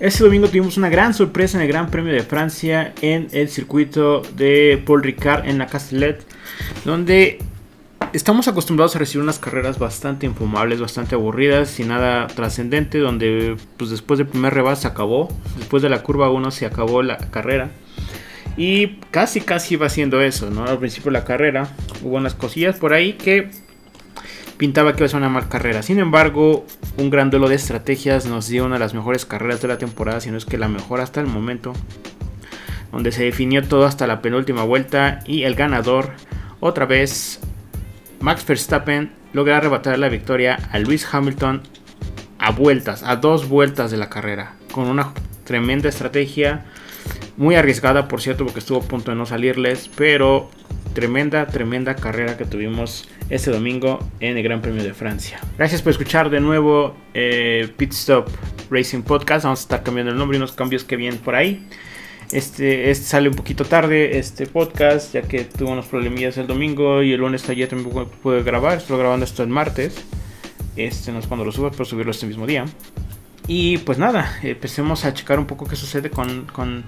Este domingo tuvimos una gran sorpresa en el Gran Premio de Francia en el circuito de Paul Ricard en la Castellet, donde estamos acostumbrados a recibir unas carreras bastante infumables, bastante aburridas, sin nada trascendente, donde pues después del primer rebase se acabó, después de la curva 1 se acabó la carrera. Y casi casi iba haciendo eso, ¿no? Al principio de la carrera hubo unas cosillas por ahí que pintaba que iba a ser una mal carrera. Sin embargo, un gran duelo de estrategias nos dio una de las mejores carreras de la temporada, si no es que la mejor hasta el momento. Donde se definió todo hasta la penúltima vuelta y el ganador, otra vez, Max Verstappen, logra arrebatar la victoria a Lewis Hamilton a vueltas, a dos vueltas de la carrera, con una tremenda estrategia, muy arriesgada por cierto porque estuvo a punto de no salirles, pero tremenda, tremenda carrera que tuvimos este domingo en el Gran Premio de Francia. Gracias por escuchar de nuevo eh, Pit Stop Racing Podcast. Vamos a estar cambiando el nombre y unos cambios que vienen por ahí. Este, este, sale un poquito tarde este podcast, ya que tuvo unos problemillas el domingo y el lunes ayer también pude grabar. Estoy grabando esto el martes. Este no es cuando lo subo, pero subirlo este mismo día. Y pues nada, empecemos a checar un poco qué sucede con, con,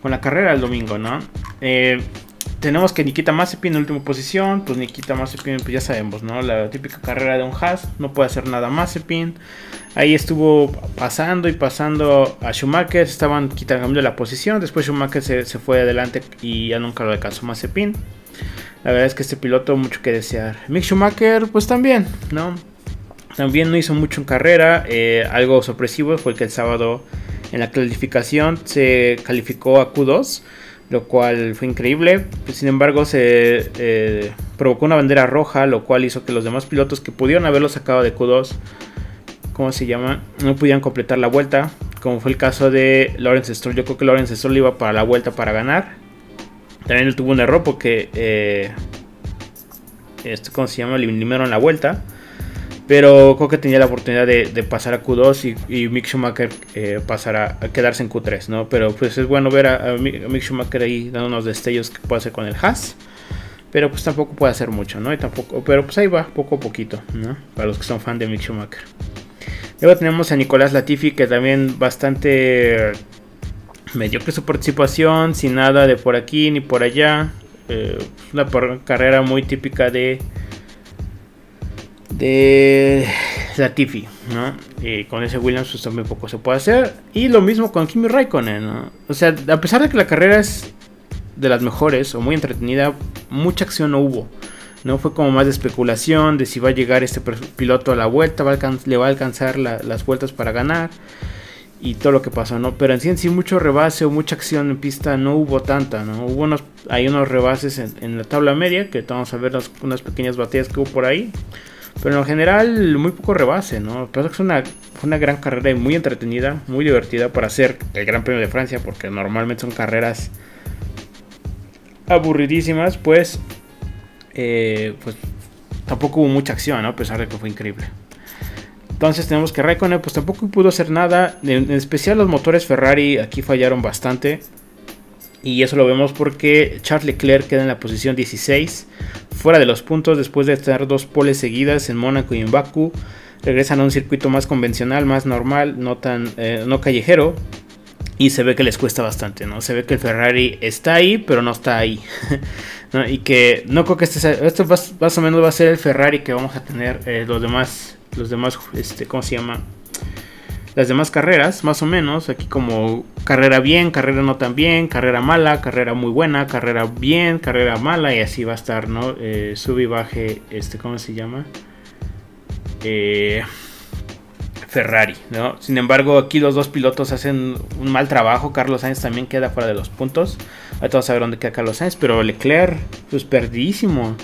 con la carrera del domingo, ¿no? Eh, tenemos que Nikita Mazepin en última posición. Pues Nikita Mazepin, pues ya sabemos, ¿no? La típica carrera de un Haas. No puede hacer nada Mazepin. Ahí estuvo pasando y pasando a Schumacher. Estaban quitando la posición. Después Schumacher se, fue adelante y ya nunca lo alcanzó Mazepin. La verdad es que este piloto mucho que desear. Mick Schumacher, pues también, ¿no? También no hizo mucho en carrera. Eh, algo sorpresivo fue que el sábado en la clasificación se calificó a Q2 lo cual fue increíble. Sin embargo, se eh, provocó una bandera roja, lo cual hizo que los demás pilotos que pudieron haberlo sacado de Q2, ¿cómo se llama? No pudieran completar la vuelta, como fue el caso de Lawrence Stroll. Yo creo que Lawrence Stroll iba para la vuelta para ganar. También él tuvo un error porque, eh, esto, ¿cómo se llama? Le eliminaron la vuelta. Pero creo que tenía la oportunidad de, pasar a Q2 y, Mick Schumacher eh, a, quedarse en Q3, ¿no? Pero pues es bueno ver a, Mick Schumacher ahí dando unos destellos que puede hacer con el Haas. Pero pues tampoco puede hacer mucho, ¿no? Y tampoco, pero pues ahí va, poco a poquito, ¿no? Para los que son fan de Mick Schumacher. Luego tenemos a Nicolás Latifi, que también bastante mediocre su participación, sin nada de por aquí ni por allá. Eh, una carrera muy típica de de Latifi, ¿no? Y con ese Williams pues también poco se puede hacer. Y lo mismo con Kimi Raikkonen, ¿no? O sea, a pesar de que la carrera es de las mejores o muy entretenida, mucha acción no hubo. ¿no? Fue como más de especulación de si va a llegar este piloto a la vuelta, le va a alcanzar las vueltas para ganar y todo lo que pasó, ¿no? Pero en sí en sí mucho rebase o mucha acción en pista no hubo tanta, ¿no? Hubo unos, hay unos rebases en, la tabla media que vamos a ver unas pequeñas batallas que hubo por ahí. Pero en general, muy poco rebase, ¿no? Pero es una, fue una gran carrera y muy entretenida, muy divertida para hacer el Gran Premio de Francia, porque normalmente son carreras aburridísimas, pues, eh, pues tampoco hubo mucha acción, ¿no? A pesar de que fue increíble. Entonces tenemos que Raikkonen pues tampoco pudo hacer nada. En, especial los motores Ferrari aquí fallaron bastante. Y eso lo vemos porque Charles Leclerc queda en la posición 16, fuera de los puntos después de estar dos poles seguidas en Mónaco y en Baku. Regresan a un circuito más convencional, más normal, no tan eh, no callejero. Y se ve que les cuesta bastante, ¿no? Se ve que el Ferrari está ahí, pero no está ahí. Y que no creo que este esto más, o menos va a ser el Ferrari que vamos a tener eh, los demás, los demás, este, ¿cómo se llama? Las demás carreras, más o menos. Aquí como carrera bien, carrera no tan bien, carrera mala, carrera muy buena, carrera bien, carrera mala y así va a estar, ¿no? Eh, sube y baje, este, ¿cómo se llama? Eh, Ferrari, ¿no? Sin embargo, aquí los dos pilotos hacen un mal trabajo. Carlos Sainz también queda fuera de los puntos. Ahorita vamos a ver dónde queda Carlos Sainz, pero Leclerc, pues perdidísimo.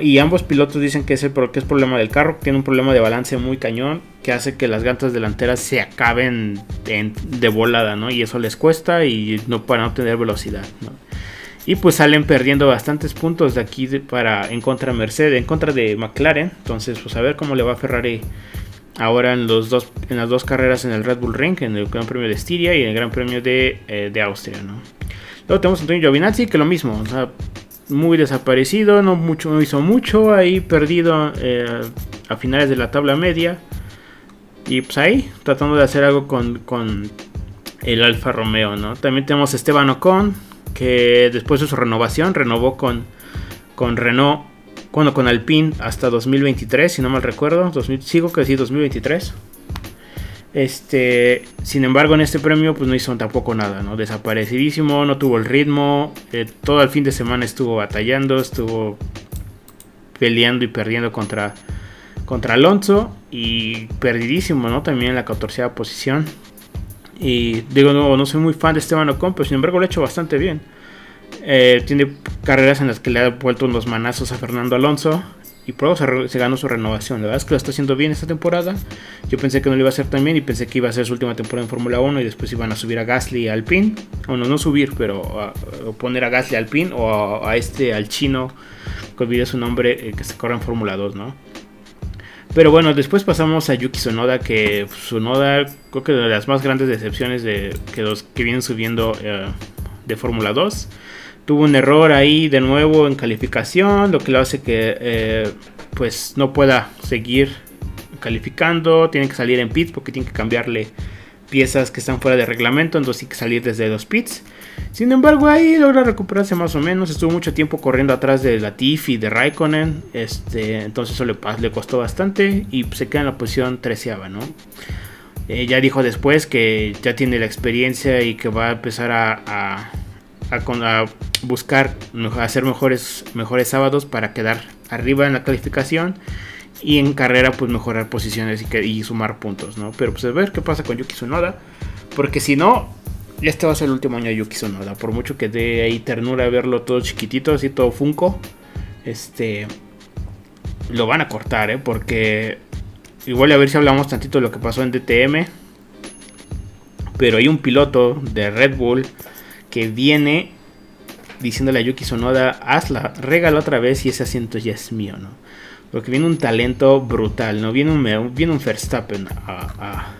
Y ambos pilotos dicen que es, el, es problema del carro, tiene un problema de balance muy cañón, que hace que las llantas delanteras se acaben de, volada, ¿no? Y eso les cuesta y no para no tener velocidad, Y pues salen perdiendo bastantes puntos de aquí para en contra de Mercedes, en contra de McLaren. Entonces, pues a ver cómo le va a Ferrari ahora en, los dos, en las dos carreras en el Red Bull Ring, en el Gran Premio de Estiria y en el Gran Premio de, eh, Austria, ¿no? Luego tenemos a Antonio Giovinazzi, que lo mismo, o sea, muy desaparecido, no, mucho, hizo mucho, ahí perdido eh, a finales de la tabla media. Y pues ahí, tratando de hacer algo con, con el Alfa Romeo, ¿no? También tenemos a Esteban Ocon, que después de su renovación, renovó con, con Renault, cuando con Alpine hasta 2023, si no mal recuerdo. 2000, sigo que sí, 2023. Este, sin embargo, en este premio pues no hizo tampoco nada, ¿no? Desaparecidísimo, no tuvo el ritmo, eh, todo el fin de semana estuvo batallando, estuvo peleando y perdiendo contra, contra Alonso y perdidísimo, ¿no? También en la 14 posición. Y digo, no, no soy muy fan de Esteban Ocon, pero sin embargo lo ha hecho bastante bien. Eh, tiene carreras en las que le ha vuelto unos manazos a Fernando Alonso y por se, ganó su renovación. La verdad es que lo está haciendo bien esta temporada. Yo pensé que no lo iba a hacer tan bien y pensé que iba a ser su última temporada en Fórmula 1 y después iban a subir a Gasly y al Alpine. Bueno, no subir, pero poner a Gasly al Alpine o a, este, al chino, que olvidé su nombre, eh, que se corre en Fórmula 2, ¿no? Pero bueno, después pasamos a Yuki Tsunoda, que Tsunoda creo que de las más grandes decepciones de que los que vienen subiendo eh, de Fórmula 2 tuvo un error ahí de nuevo en calificación, lo que lo hace que eh, pues no pueda seguir calificando, tiene que salir en pits porque tiene que cambiarle piezas que están fuera de reglamento, entonces tiene que salir desde los pits. Sin embargo, ahí logra recuperarse más o menos. Estuvo mucho tiempo corriendo atrás de Latifi y de Raikkonen. Este, entonces eso le, le, costó bastante y se queda en la posición treceava, ¿no? Eh, ya dijo después que ya tiene la experiencia y que va a empezar a a, buscar hacer mejores, mejores sábados para quedar arriba en la calificación y en carrera pues mejorar posiciones y, y sumar puntos, ¿no? Pero pues a ver qué pasa con Yuki Tsunoda, porque si no, este va a ser el último año de Yuki Tsunoda, por mucho que dé ahí ternura verlo todo chiquitito, así todo funko, este, lo van a cortar, ¿eh? Porque igual a ver si hablamos tantito de lo que pasó en DTM, pero hay un piloto de Red Bull que viene diciéndole a Yuki Sonoda, hazla, regala otra vez y ese asiento ya es mío, ¿no? Porque viene un talento brutal, ¿no? Viene un, viene un Verstappen a,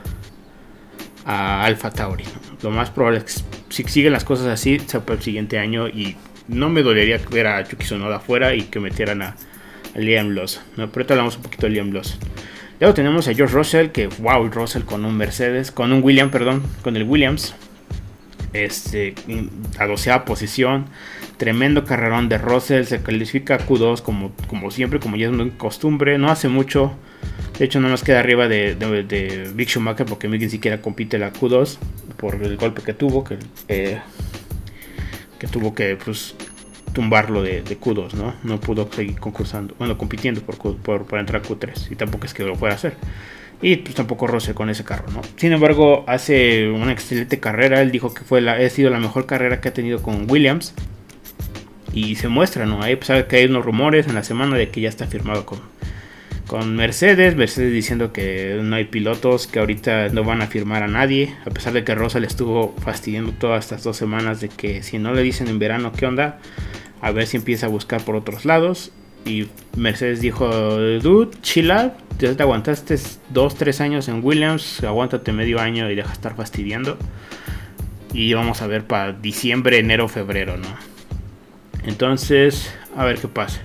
a, Alpha Tauri, Lo más probable es que si siguen las cosas así, sea para el siguiente año y no me dolería ver a Yuki Sonoda afuera y que metieran a, Liam Lawson, ¿no? Pero ahorita hablamos un poquito de Liam Lawson. Luego tenemos a George Russell, que wow, Russell con un Mercedes, con un William, perdón, con el Williams, este, a doceava posición. Tremendo carrerón de Russell. Se califica Q2 como, como siempre, como ya es una costumbre. No hace mucho. De hecho, no nos queda arriba de, de, Big Schumacher porque ni siquiera compite la Q2 por el golpe que tuvo. Que, eh, que tuvo que pues, tumbarlo de, Q2, ¿no? No pudo seguir concursando, bueno, compitiendo por, por, por entrar a Q3. Y tampoco es que lo fuera a hacer. Y pues tampoco roce con ese carro, ¿no? Sin embargo, hace una excelente carrera. Él dijo que fue la, ha sido la mejor carrera que ha tenido con Williams. Y se muestra, ¿no? Ahí pues que hay unos rumores en la semana de que ya está firmado con, con Mercedes. Mercedes diciendo que no hay pilotos, que ahorita no van a firmar a nadie. A pesar de que Rosa le estuvo fastidiando todas estas dos semanas de que si no le dicen en verano qué onda, a ver si empieza a buscar por otros lados. Y Mercedes dijo, dude, chill ya te aguantaste 2-3 años en Williams, aguántate medio año y deja estar fastidiando. Y vamos a ver para diciembre, enero, febrero, ¿no? Entonces, a ver qué pasa.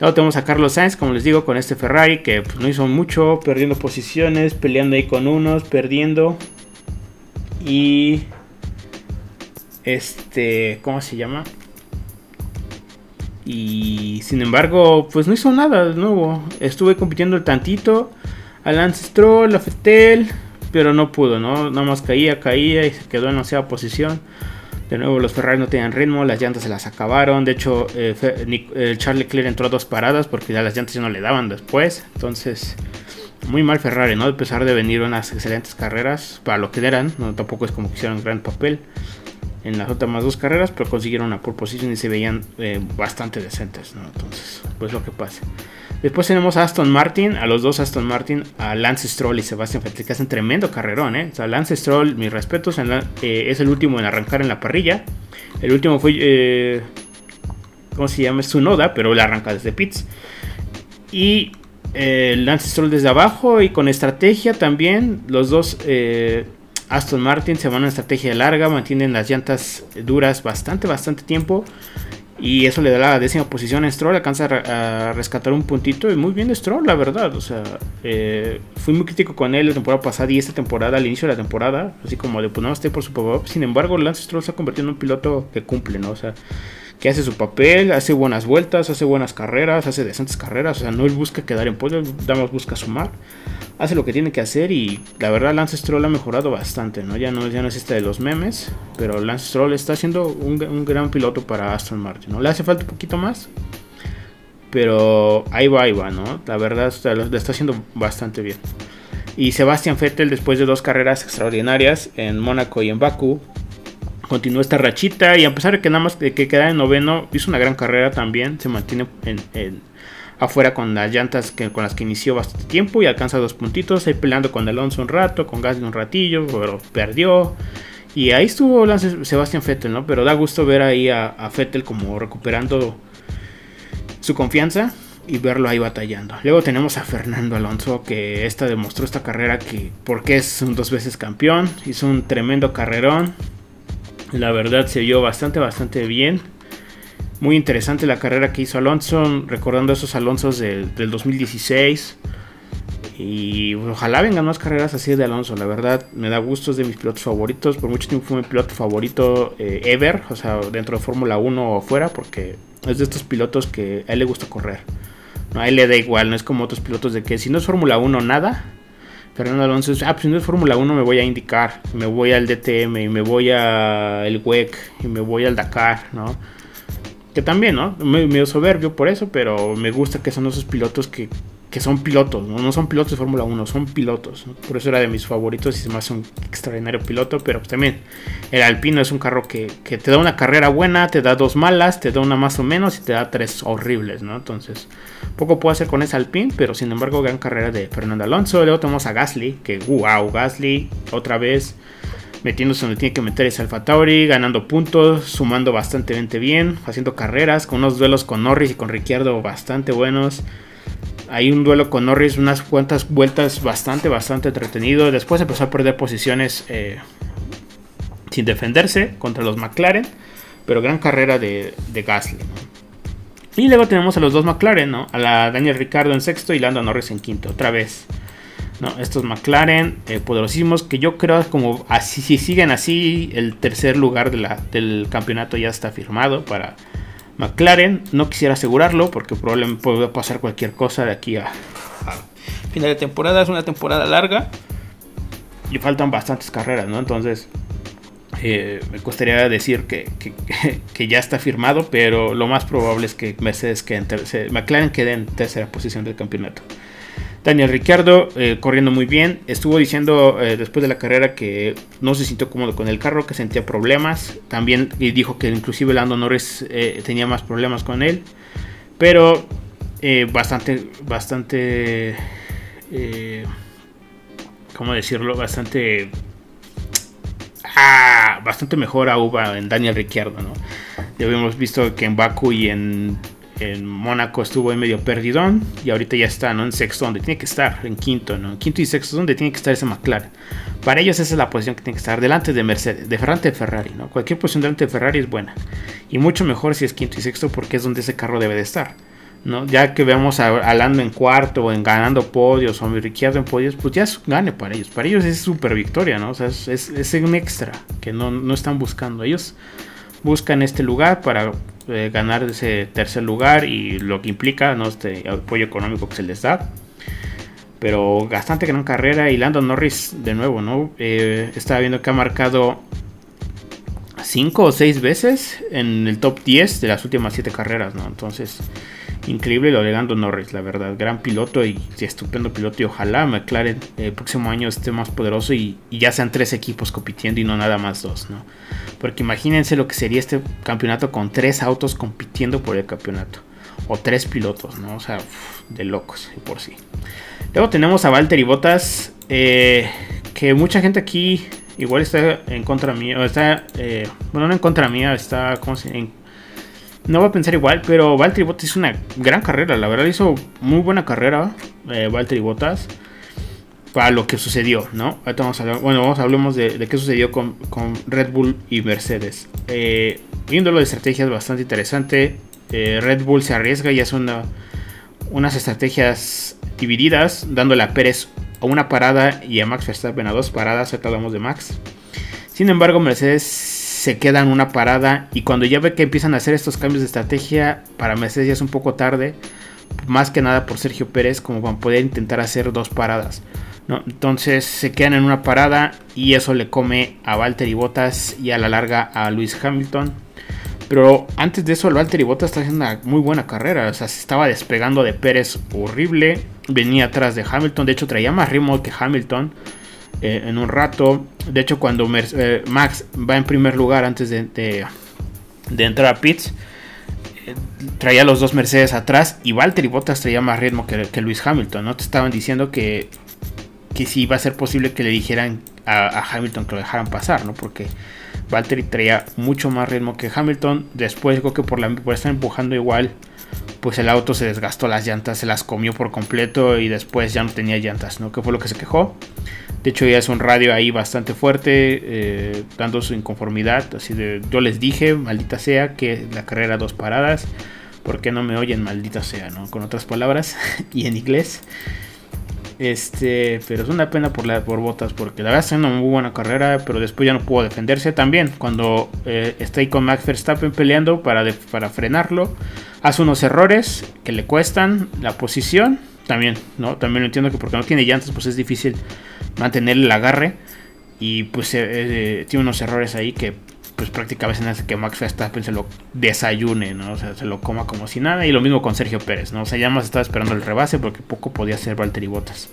Luego tenemos a Carlos Sainz, como les digo, con este Ferrari que pues, no hizo mucho, perdiendo posiciones, peleando ahí con unos, perdiendo. Y este, ¿cómo se llama? Y sin embargo, pues no hizo nada de nuevo. Estuve compitiendo el tantito a Lance Stroll, a Fettel, pero no pudo, ¿no? Nada más caía, caía y se quedó en onceava posición. De nuevo, los Ferrari no tenían ritmo, las llantas se las acabaron. De hecho, eh, Charlie Leclerc entró a dos paradas porque ya las llantas ya no le daban después. Entonces, muy mal Ferrari, ¿no? A pesar de venir unas excelentes carreras para lo que eran, no, tampoco es como que hicieron gran papel en las últimas dos carreras, pero consiguieron una pole position y se veían eh, bastante decentes. Entonces, pues lo que pasa. Después tenemos a Aston Martin, a los dos Aston Martin, a Lance Stroll y Sebastian Vettel, que hacen tremendo carrerón, ¿eh? O sea, Lance Stroll, mis respetos, eh, es el último en arrancar en la parrilla. El último fue, ¿cómo se llama? Su Noda, pero él arranca desde pits. Y Lance Stroll desde abajo y con estrategia también, los dos Aston Martin se van a una estrategia larga, mantienen las llantas duras bastante, bastante tiempo. Y eso le da la décima posición a Stroll, alcanza a, rescatar un puntito y muy bien Stroll, la verdad. O sea, eh, fui muy crítico con él la temporada pasada y esta temporada, al inicio de la temporada, así como de pues no esté por su papá. Sin embargo, Lance Stroll se ha convertido en un piloto que cumple, ¿no? O sea, que hace su papel, hace buenas vueltas, hace buenas carreras, hace decentes carreras. O sea, no él busca quedar en podio, más busca sumar hace lo que tiene que hacer y la verdad Lance Stroll ha mejorado bastante, ¿no? Ya no, ya no es este de los memes, pero Lance Stroll está siendo un, gran piloto para Aston Martin, ¿no? Le hace falta un poquito más, pero ahí va, ahí va, ¿no? La verdad lo está haciendo bastante bien. Y Sebastian Vettel, después de dos carreras extraordinarias en Mónaco y en Bakú, continuó esta rachita y a pesar de que nada más que queda en noveno, hizo una gran carrera también, se mantiene en afuera con las llantas que, con las que inició bastante tiempo y alcanza dos puntitos, ahí peleando con Alonso un rato, con Gasly un ratillo, pero perdió. Y ahí estuvo Sebastián Vettel, ¿no? Pero da gusto ver ahí a, a Vettel como recuperando su confianza y verlo ahí batallando. Luego tenemos a Fernando Alonso que esta demostró esta carrera que porque es un dos veces campeón, hizo un tremendo carrerón. La verdad se vio bastante bastante bien. Muy interesante la carrera que hizo Alonso, recordando esos Alonsos del, 2016. Y ojalá vengan más carreras así de Alonso. La verdad, me da gusto, es de mis pilotos favoritos. Por mucho tiempo fue mi piloto favorito eh, ever. O sea, dentro de Fórmula 1 o fuera. Porque es de estos pilotos que a él le gusta correr. No, a él le da igual. No es como otros pilotos de que si no es Fórmula 1, nada. Fernando Alonso es, ah, pues si no es Fórmula 1 me voy a indicar. Me voy al DTM y me voy al WEC y me voy al Dakar, ¿no? Que también, ¿no? Medio soberbio por eso, pero me gusta que son esos pilotos que, son pilotos, ¿no? son pilotos de Fórmula 1, son pilotos. Por eso era de mis favoritos y se me hace un extraordinario piloto. Pero pues también el Alpino es un carro que, te da una carrera buena, te da dos malas, te da una más o menos y te da tres horribles, ¿no? Entonces, poco puedo hacer con ese Alpine, pero sin embargo, gran carrera de Fernando Alonso. Luego tenemos a Gasly, que wow, Gasly otra vez metiéndose donde tiene que meter ese Alfa Tauri, ganando puntos, sumando bastante bien, haciendo carreras, con unos duelos con Norris y con Ricciardo bastante buenos. Hay un duelo con Norris, unas cuantas vueltas bastante, bastante entretenido. Después empezó a perder posiciones eh, sin defenderse contra los McLaren, pero gran carrera de, Gasly. Y luego tenemos a los dos McLaren, ¿no? A la Daniel Ricciardo en sexto y Lando Norris en quinto, otra vez. ¿no? Estos McLaren eh, poderosísimos que yo creo como así, si siguen así, el tercer lugar del campeonato ya está firmado para McLaren. No quisiera asegurarlo porque probablemente puede pasar cualquier cosa de aquí a, final de temporada. Es una temporada larga y faltan bastantes carreras, ¿no? Entonces eh, me gustaría decir que, que, ya está firmado, pero lo más probable es que Mercedes quede en McLaren quede en tercera posición del campeonato. Daniel Ricciardo eh, corriendo muy bien. Estuvo diciendo eh, después de la carrera que no se sintió cómodo con el carro, que sentía problemas. También dijo que inclusive Lando Norris eh, tenía más problemas con él. Pero bastante, bastante, ¿cómo decirlo? Bastante... Ah, bastante mejor a Uva en Daniel Ricciardo, ¿no? Ya habíamos visto que en Baku y en en Mónaco estuvo en medio perdidón y ahorita ya está ¿no? en sexto donde tiene que estar, en quinto, ¿no? En quinto y sexto donde tiene que estar ese McLaren. Para ellos esa es la posición que tiene que estar delante de Mercedes, de Ferrari de Ferrari, ¿no? Cualquier posición delante de Ferrari es buena. Y mucho mejor si es quinto y sexto porque es donde ese carro debe de estar. ¿no? Ya que veamos a, Lando en cuarto o en ganando podios o a Ricciardo en podios, pues ya gane para ellos. Para ellos es súper victoria, ¿no? O sea, es, es, un extra que no, no están buscando. Ellos buscan este lugar para eh, ganar ese tercer lugar y lo que implica ¿no? este apoyo económico que se les da. Pero bastante gran carrera y Lando Norris de nuevo, ¿no? Eh, estaba viendo que ha marcado 5 o 6 veces en el top 10 de las últimas 7 carreras, ¿no? Entonces, increíble lo de Lando Norris, la verdad. Gran piloto y estupendo piloto. Y ojalá McLaren el próximo año esté más poderoso y, ya sean 3 equipos compitiendo y no nada más 2, ¿no? Porque imagínense lo que sería este campeonato con tres autos compitiendo por el campeonato. O tres pilotos, ¿no? O sea, de locos por sí. Luego tenemos a Valtteri Bottas. Eh, que mucha gente aquí igual está en contra mía. O está, eh, bueno, no en contra mía, está, ¿cómo se no va a pensar igual, pero Valtteri Bottas hizo una gran carrera. La verdad hizo muy buena carrera eh, Valtteri Bottas. para lo que sucedió, ¿no? Ahorita vamos a bueno, vamos a hablemos de, qué sucedió con, con, Red Bull y Mercedes. Eh, viéndolo de estrategias bastante interesante, eh, Red Bull se arriesga y hace una, unas estrategias divididas, dándole a Pérez a una parada y a Max Verstappen a dos paradas, ahorita hablamos de Max. Sin embargo, Mercedes se queda en una parada y cuando ya ve que empiezan a hacer estos cambios de estrategia, para Mercedes ya es un poco tarde, más que nada por Sergio Pérez, como para poder intentar hacer dos paradas. Entonces se quedan en una parada y eso le come a Valtteri Bottas y a la larga a Luis Hamilton. Pero antes de eso, Valtteri Bottas está haciendo una muy buena carrera. O sea, se estaba despegando de Pérez horrible. Venía atrás de Hamilton. De hecho, traía más ritmo que Hamilton eh, en un rato. De hecho, cuando eh, Max va en primer lugar antes de, entrar a pits, eh, traía los dos Mercedes atrás. Y Valtteri Bottas traía más ritmo que, que Luis Hamilton. ¿no? Te estaban diciendo que que si iba a ser posible que le dijeran a, Hamilton que lo dejaran pasar, ¿no? Porque Valtteri traía mucho más ritmo que Hamilton. Después creo que por, la, por estar empujando igual, pues el auto se desgastó las llantas, se las comió por completo y después ya no tenía llantas, ¿no? Que fue lo que se quejó. De hecho ya es un radio ahí bastante fuerte, eh, dando su inconformidad. Así de, yo les dije, maldita sea, que la carrera dos paradas. ¿Por qué no me oyen, maldita sea, no? Con otras palabras y en inglés. Este, pero es una pena por, la, por Botas porque la verdad está una muy buena carrera, pero después ya no pudo defenderse también. Cuando eh, está ahí con Max Verstappen peleando para, para frenarlo, hace unos errores que le cuestan la posición. También, ¿no? También lo entiendo que porque no tiene llantas, pues es difícil mantener el agarre. Y pues eh, eh, tiene unos errores ahí que pues prácticamente hace que Max Verstappen se lo desayune, ¿no? Se lo coma como si nada. Y lo mismo con Sergio Pérez, ¿no? O sea, ya más estaba esperando el rebase porque poco podía hacer Valtteri Bottas.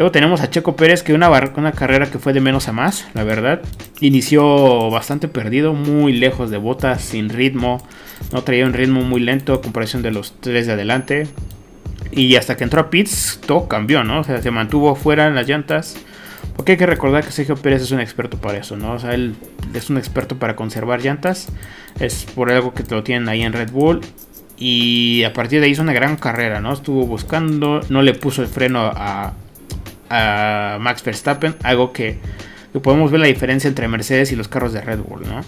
Luego tenemos a Checo Pérez, que una, una carrera que fue de menos a más, la verdad. Inició bastante perdido, muy lejos de Bottas, sin ritmo. No traía un ritmo muy lento a comparación de los tres de adelante. Y hasta que entró a Pits, todo cambió, ¿no? O sea, se mantuvo fuera en las llantas. Porque hay que recordar que Sergio Pérez es un experto para eso, ¿no? O sea, él es un experto para conservar llantas. Es por algo que lo tienen ahí en Red Bull. Y a partir de ahí hizo una gran carrera, ¿no? Estuvo buscando, no le puso el freno a, Max Verstappen. Algo que, que, podemos ver la diferencia entre Mercedes y los carros de Red Bull, ¿no?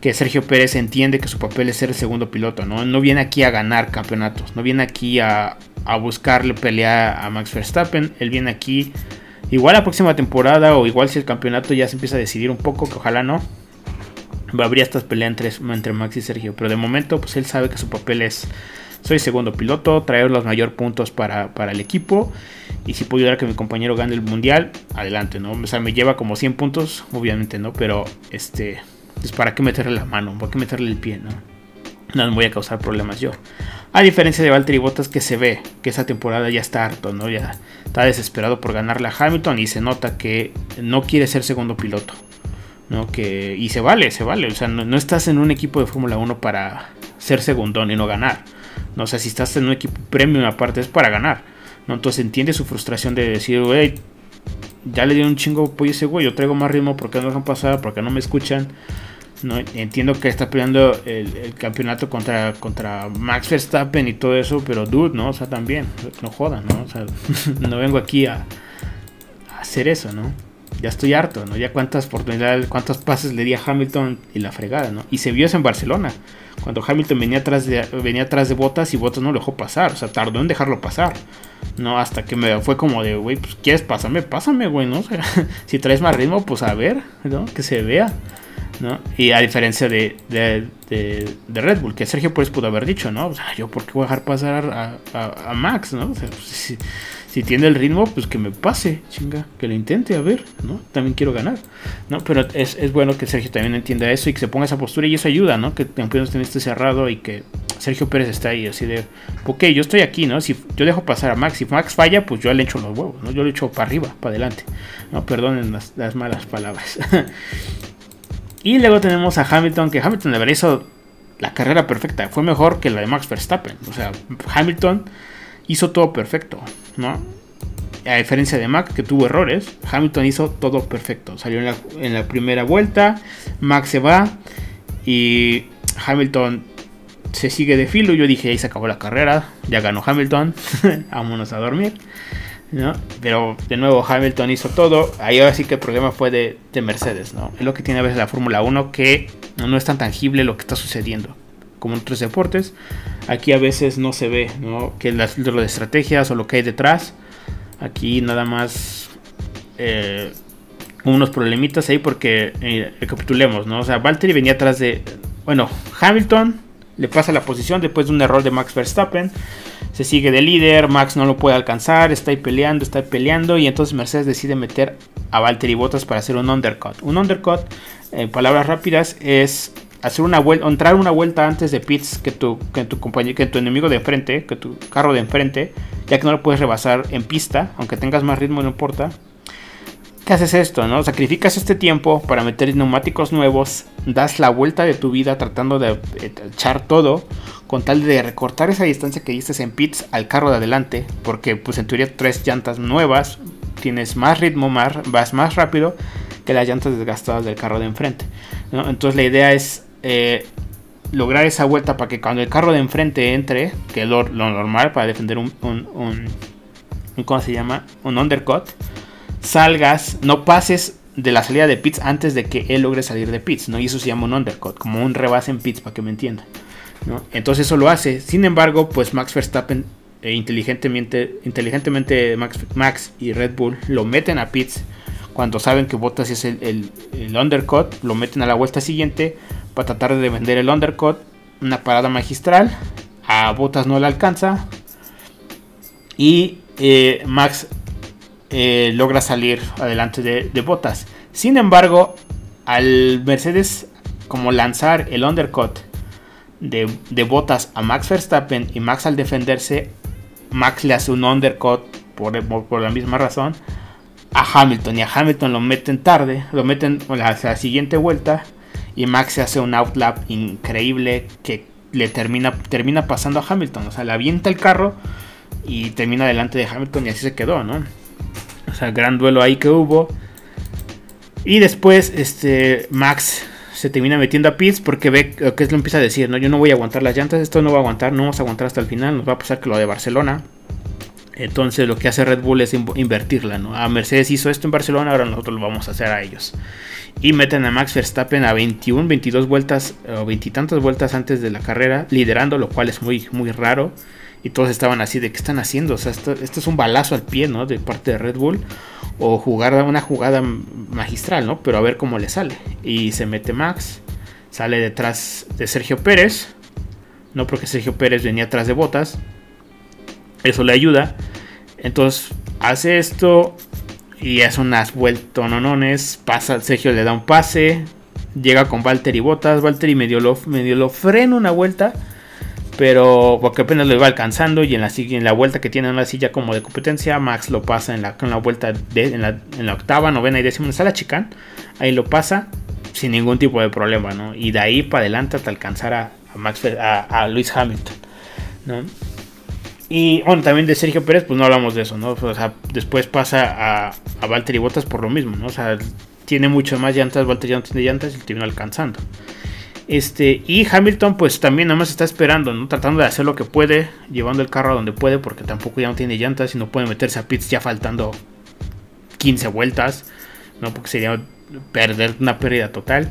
Que Sergio Pérez entiende que su papel es ser el segundo piloto, ¿no? No viene aquí a ganar campeonatos, no viene aquí a, a buscarle pelea a Max Verstappen. Él viene aquí Igual la próxima temporada o igual si el campeonato ya se empieza a decidir un poco, que ojalá no, habría estas peleas entre, Max y Sergio. Pero de momento pues él sabe que su papel es, soy segundo piloto, traer los mayores puntos para, el equipo. Y si puedo ayudar a que mi compañero gane el mundial, adelante, ¿no? O sea, me lleva como 100 puntos, obviamente, ¿no? Pero, este, pues para qué meterle la mano, para qué meterle el pie, ¿no? No me voy a causar problemas yo. A diferencia de Valtteri Bottas que se ve que esa temporada ya está harto, ¿no? Ya está desesperado por ganarle a Hamilton y se nota que no quiere ser segundo piloto. ¿no? Que, y se vale, se vale. O sea, no, estás en un equipo de Fórmula 1 para ser segundón y no ganar. ¿no? O sea, si estás en un equipo premium aparte es para ganar. ¿no? Entonces entiende su frustración de decir, güey, ya le dio un chingo pollo ese güey, yo traigo más ritmo porque no dejan pasar, porque no me escuchan. No, entiendo que está peleando el, campeonato contra, contra Max Verstappen y todo eso, pero dude, ¿no? O sea, también, no jodan, ¿no? O sea, no vengo aquí a, hacer eso, ¿no? Ya estoy harto, ¿no? Ya cuántas oportunidades, cuántos pases le di a Hamilton y la fregada, ¿no? Y se vio eso en Barcelona, cuando Hamilton venía atrás de, venía atrás de Botas y Botas no lo dejó pasar, o sea, tardó en dejarlo pasar. No, hasta que me fue como de, güey, pues quieres pásame, pásame, güey, ¿no? O si traes más ritmo, pues a ver, ¿no? Que se vea. Y a diferencia de, de, Red Bull, que Sergio pues pudo haber dicho, ¿no? O sea, yo por qué voy a dejar pasar a, Max, ¿no? O sea, pues, si, tiene el ritmo, pues que me pase, chinga, que lo intente, a ver, ¿no? También quiero ganar, ¿no? Pero es, bueno que Sergio también entienda eso y que se ponga esa postura y eso ayuda, ¿no? Que campeones estén este cerrado y que Sergio Pérez está ahí así de, ok, yo estoy aquí, ¿no? Si yo dejo pasar a Max, si Max falla, pues yo le echo los huevos, ¿no? Yo le echo para arriba, para adelante, ¿no? Perdonen las malas palabras. Y luego tenemos a Hamilton, que Hamilton verdad hizo la carrera perfecta. Fue mejor que la de Max Verstappen. O sea, Hamilton hizo todo perfecto, ¿no? A diferencia de Max, que tuvo errores, Hamilton hizo todo perfecto. Salió en la, primera vuelta, Max se va y Hamilton se sigue de filo. Yo dije, ahí se acabó la carrera, ya ganó Hamilton, vámonos a dormir. ¿No? Pero de nuevo Hamilton hizo todo. Ahí ahora sí que el problema fue de, Mercedes, ¿no? Es lo que tiene a veces la Fórmula 1 que no es tan tangible lo que está sucediendo. Como en otros deportes, aquí a veces no se ve, ¿no? Que las, lo de estrategias o lo que hay detrás. Aquí nada más eh, unos problemitas ahí porque eh, recapitulemos, ¿no? O sea, Valtteri venía atrás de, bueno, Hamilton le pasa la posición después de un error de Max Verstappen se sigue de líder, Max no lo puede alcanzar, está ahí peleando, está ahí peleando y entonces Mercedes decide meter a Valtteri Bottas para hacer un undercut. Un undercut, en palabras rápidas, es hacer una vuelta, entrar una vuelta antes de pits que tu, que tu compañero, que tu enemigo de enfrente, que tu carro de enfrente, ya que no lo puedes rebasar en pista, aunque tengas más ritmo no importa. ¿Qué haces esto? ¿no? Sacrificas este tiempo para meter neumáticos nuevos, das la vuelta de tu vida tratando de echar todo con tal de recortar esa distancia que diste en pits al carro de adelante, porque pues en teoría tres llantas nuevas, tienes más ritmo, más, vas más rápido que las llantas desgastadas del carro de enfrente. Entonces la idea es eh, lograr esa vuelta para que cuando el carro de enfrente entre, que es lo, normal para defender un, un, un, ¿cómo se llama? Un undercut salgas, no pases de la salida de pits antes de que él logre salir de pits, ¿no? Y eso se llama un undercut, como un rebase en pits, para que me entiendan. ¿no? Entonces eso lo hace. Sin embargo, pues Max Verstappen eh, inteligentemente, inteligentemente Max, Max, y Red Bull lo meten a pits cuando saben que Bottas es el, el, undercut, lo meten a la vuelta siguiente para tratar de vender el undercut, una parada magistral, a Bottas no le alcanza y eh, Max eh, logra salir adelante de, Botas. Sin embargo, al Mercedes como lanzar el undercut de, Botas a Max Verstappen y Max al defenderse, Max le hace un undercut por, por, la misma razón a Hamilton y a Hamilton lo meten tarde, lo meten a la, siguiente vuelta y Max se hace un outlap increíble que le termina, termina pasando a Hamilton, o sea, le avienta el carro y termina delante de Hamilton y así se quedó, ¿no? O sea, gran duelo ahí que hubo. Y después, este, Max se termina metiendo a pits porque ve que es lo empieza a decir, no, yo no voy a aguantar las llantas, esto no va a aguantar, no vamos a aguantar hasta el final, nos va a pasar que lo de Barcelona. Entonces lo que hace Red Bull es invertirla, ¿no? A Mercedes hizo esto en Barcelona, ahora nosotros lo vamos a hacer a ellos. Y meten a Max Verstappen a 21, 22 vueltas o veintitantas vueltas antes de la carrera, liderando, lo cual es muy, muy raro y todos estaban así de qué están haciendo, o sea, esto, es un balazo al pie, ¿no? De parte de Red Bull o jugar una jugada magistral, ¿no? Pero a ver cómo le sale. Y se mete Max, sale detrás de Sergio Pérez, no porque Sergio Pérez venía atrás de botas, eso le ayuda. Entonces hace esto y hace unas vueltononones, pasa, Sergio le da un pase, llega con Valtteri Botas, Valtteri medio lo, medio lo frena una vuelta pero porque apenas lo iba alcanzando y en la, en la vuelta que tiene una silla como de competencia, Max lo pasa en la, vuelta en, la, octava, novena y décima, está la chicane, ahí lo pasa sin ningún tipo de problema. Y de ahí para adelante hasta alcanzar a, Max, a, Luis Hamilton. Y bueno, también de Sergio Pérez, pues no hablamos de eso, ¿no? Después pasa a, a Valtteri Bottas por lo mismo, tiene mucho más llantas, Valtteri ya no tiene llantas y lo termina alcanzando. Este, y Hamilton pues también nada más está esperando, ¿no? Tratando de hacer lo que puede, llevando el carro a donde puede, porque tampoco ya no tiene llantas y no puede meterse a pits ya faltando 15 vueltas, ¿no? Porque sería perder una pérdida total.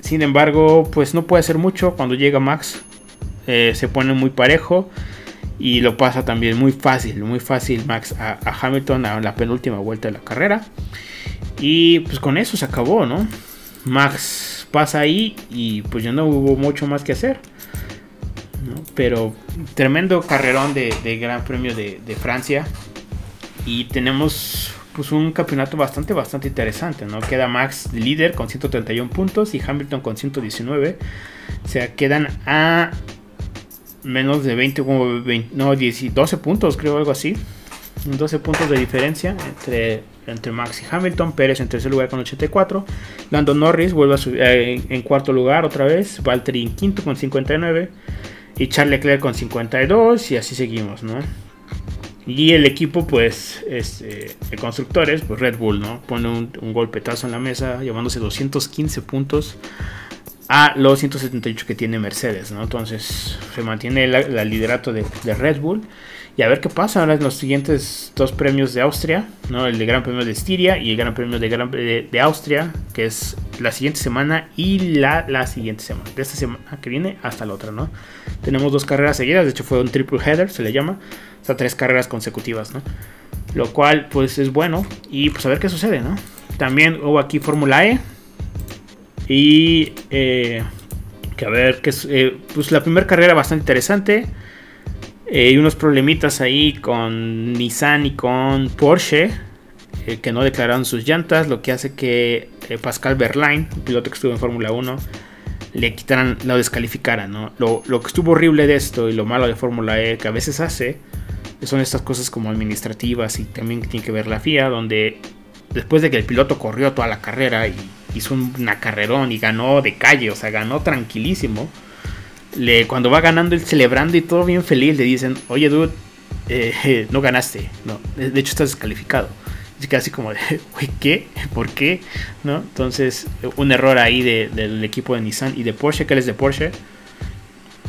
Sin embargo, pues no puede hacer mucho cuando llega Max. Eh, se pone muy parejo y lo pasa también muy fácil, muy fácil Max a, a Hamilton a la penúltima vuelta de la carrera. Y pues con eso se acabó, ¿no? Max pasa ahí y pues ya no hubo mucho más que hacer. Pero tremendo carrerón de, Gran Premio de, Francia. Y tenemos pues un campeonato bastante, bastante interesante. ¿no? Queda Max líder con 131 puntos y Hamilton con 119. O sea, quedan a menos de 20, como 20, no, 12 puntos, creo, algo así. 12 puntos de diferencia entre entre Max y Hamilton, Pérez en tercer lugar con 84, Lando Norris vuelve a subir eh, en, cuarto lugar otra vez, Valtteri en quinto con 59 y Charles Leclerc con 52 y así seguimos, ¿no? Y el equipo, pues, es, eh, de constructores, pues Red Bull, ¿no? Pone un, golpetazo en la mesa, llevándose 215 puntos a los 178 que tiene Mercedes, ¿no? Entonces se mantiene el liderato de, de Red Bull Y a ver qué pasa ahora en los siguientes dos premios de Austria, ¿no? El de Gran Premio de Estiria y el Gran Premio de, Gran, de, Austria, que es la siguiente semana y la, la siguiente semana. De esta semana que viene hasta la otra, ¿no? Tenemos dos carreras seguidas, de hecho fue un triple header, se le llama. O sea, tres carreras consecutivas, ¿no? Lo cual, pues, es bueno. Y pues a ver qué sucede, ¿no? También hubo aquí Fórmula E. Y... Eh, que a ver, que eh, pues la primera carrera bastante interesante. Eh, hay unos problemitas ahí con Nissan y con Porsche eh, que no declararon sus llantas, lo que hace que eh, Pascal Berlain, piloto que estuvo en Fórmula 1, le quitaran, lo descalificaran. Lo, que estuvo horrible de esto y lo malo de Fórmula E que a veces hace son estas cosas como administrativas y también tiene que ver la FIA, donde después de que el piloto corrió toda la carrera y hizo una carrerón y ganó de calle, o sea, ganó tranquilísimo le, cuando va ganando, él celebrando y todo bien feliz, le dicen, oye, dude, eh, no ganaste, no, de hecho estás descalificado. Queda así como de, ¿qué? ¿Por qué? ¿No? Entonces, un error ahí del equipo de Nissan y de Porsche, que él es de Porsche,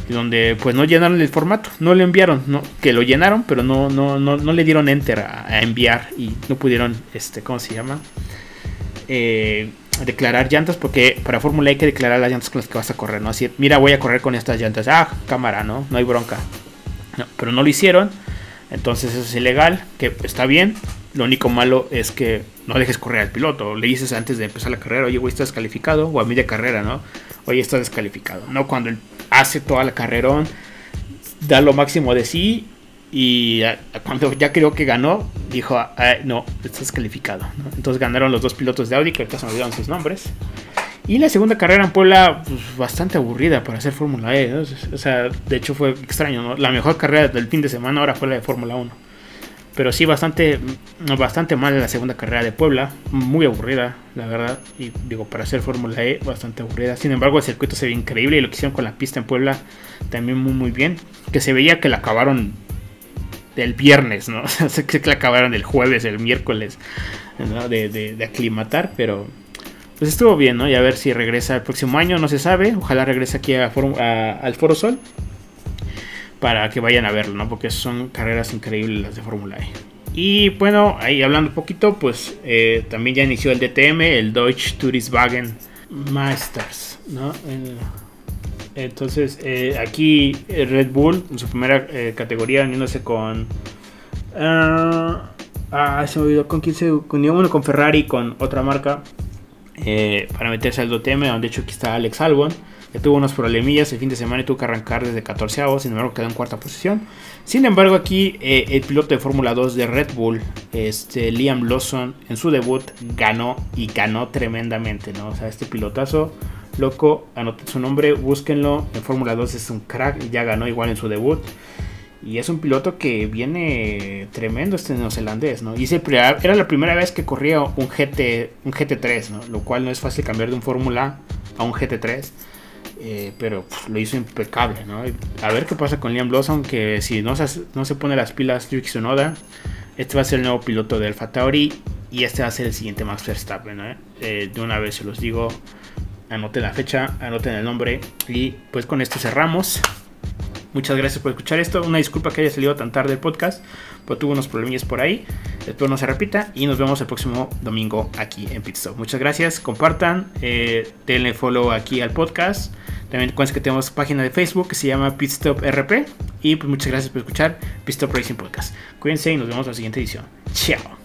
donde pues no llenaron el formato, no le enviaron, no, que lo llenaron, pero no, no, no, no le dieron enter a, a, enviar y no pudieron, este, ¿cómo se llama? Eh, declarar llantas porque para Fórmula hay que declarar las llantas con las que vas a correr, ¿no? Así, mira, voy a correr con estas llantas. Ah, cámara, ¿no? No hay bronca. pero no lo hicieron. Entonces eso es ilegal, que está bien. Lo único malo es que no dejes correr al piloto. Le dices antes de empezar la carrera, oye, güey, estás descalificado. O a de carrera, ¿no? Oye, estás descalificado. No cuando él hace toda la carrerón, da lo máximo de sí y cuando ya creo que ganó, dijo, no, estás calificado. Entonces ganaron los dos pilotos de Audi, que ahorita se me olvidaron sus nombres. Y la segunda carrera en Puebla, pues, bastante aburrida para hacer Fórmula E. O sea, de hecho fue extraño. La mejor carrera del fin de semana ahora fue la de Fórmula 1. Pero sí, bastante, bastante mal la segunda carrera de Puebla. Muy aburrida, la verdad. Y digo, para hacer Fórmula E, bastante aburrida. Sin embargo, el circuito se ve increíble y lo que hicieron con la pista en Puebla también muy, muy bien. Que se veía que la acabaron del viernes, ¿no? sé que acabaron el jueves, el miércoles, ¿no? de, de, aclimatar, pero pues estuvo bien, ¿no? Y a ver si regresa el próximo año, no se sabe. Ojalá regrese aquí a, al Foro Sol para que vayan a verlo, ¿no? Porque son carreras increíbles las de Fórmula E. Y bueno, ahí hablando un poquito, pues eh, también ya inició el DTM, el Deutsche Touriswagen Masters, ¿no? Entonces, eh, aquí eh, Red Bull, en su primera eh, categoría, uniéndose con. ah, ah se me olvidó con quién se unió. Bueno, con Ferrari, con otra marca. para meterse al DTM, donde de hecho aquí está Alex Albon. Que tuvo unos problemillas el fin de semana y tuvo que arrancar desde 14 sin embargo quedó en cuarta posición. Sin embargo, aquí el piloto de Fórmula 2 de Red Bull, este, Liam Lawson, en su debut ganó y ganó tremendamente, ¿no? O sea, este pilotazo Loco, anoten su nombre, búsquenlo. En Fórmula 2 es un crack, ya ganó igual en su debut. Y es un piloto que viene tremendo este neozelandés, ¿no? Y era la primera vez que corría un, GT, un GT3, ¿no? Lo cual no es fácil cambiar de un Fórmula a un GT3. Eh, pero lo hizo impecable, ¿no? A ver qué pasa con Liam Blossom, que si no se, no se pone las pilas Yuki Tsunoda, este va a ser el nuevo piloto de Alfa Tauri y este va a ser el siguiente Max Verstappen. Eh, de una vez se los digo, anoten la fecha, anoten el nombre y pues con esto cerramos. Muchas gracias por escuchar esto. Una disculpa que haya salido tan tarde el podcast, pero tuve unos problemillas por ahí. Espero no se repita y nos vemos el próximo domingo aquí en Pitstop. Muchas gracias, compartan, eh, denle follow aquí al podcast. También recuerden que tenemos página de Facebook que se llama Pitstop RP. Y pues muchas gracias por escuchar Pitstop Racing Podcast. Cuídense y nos vemos en la siguiente edición. Chao.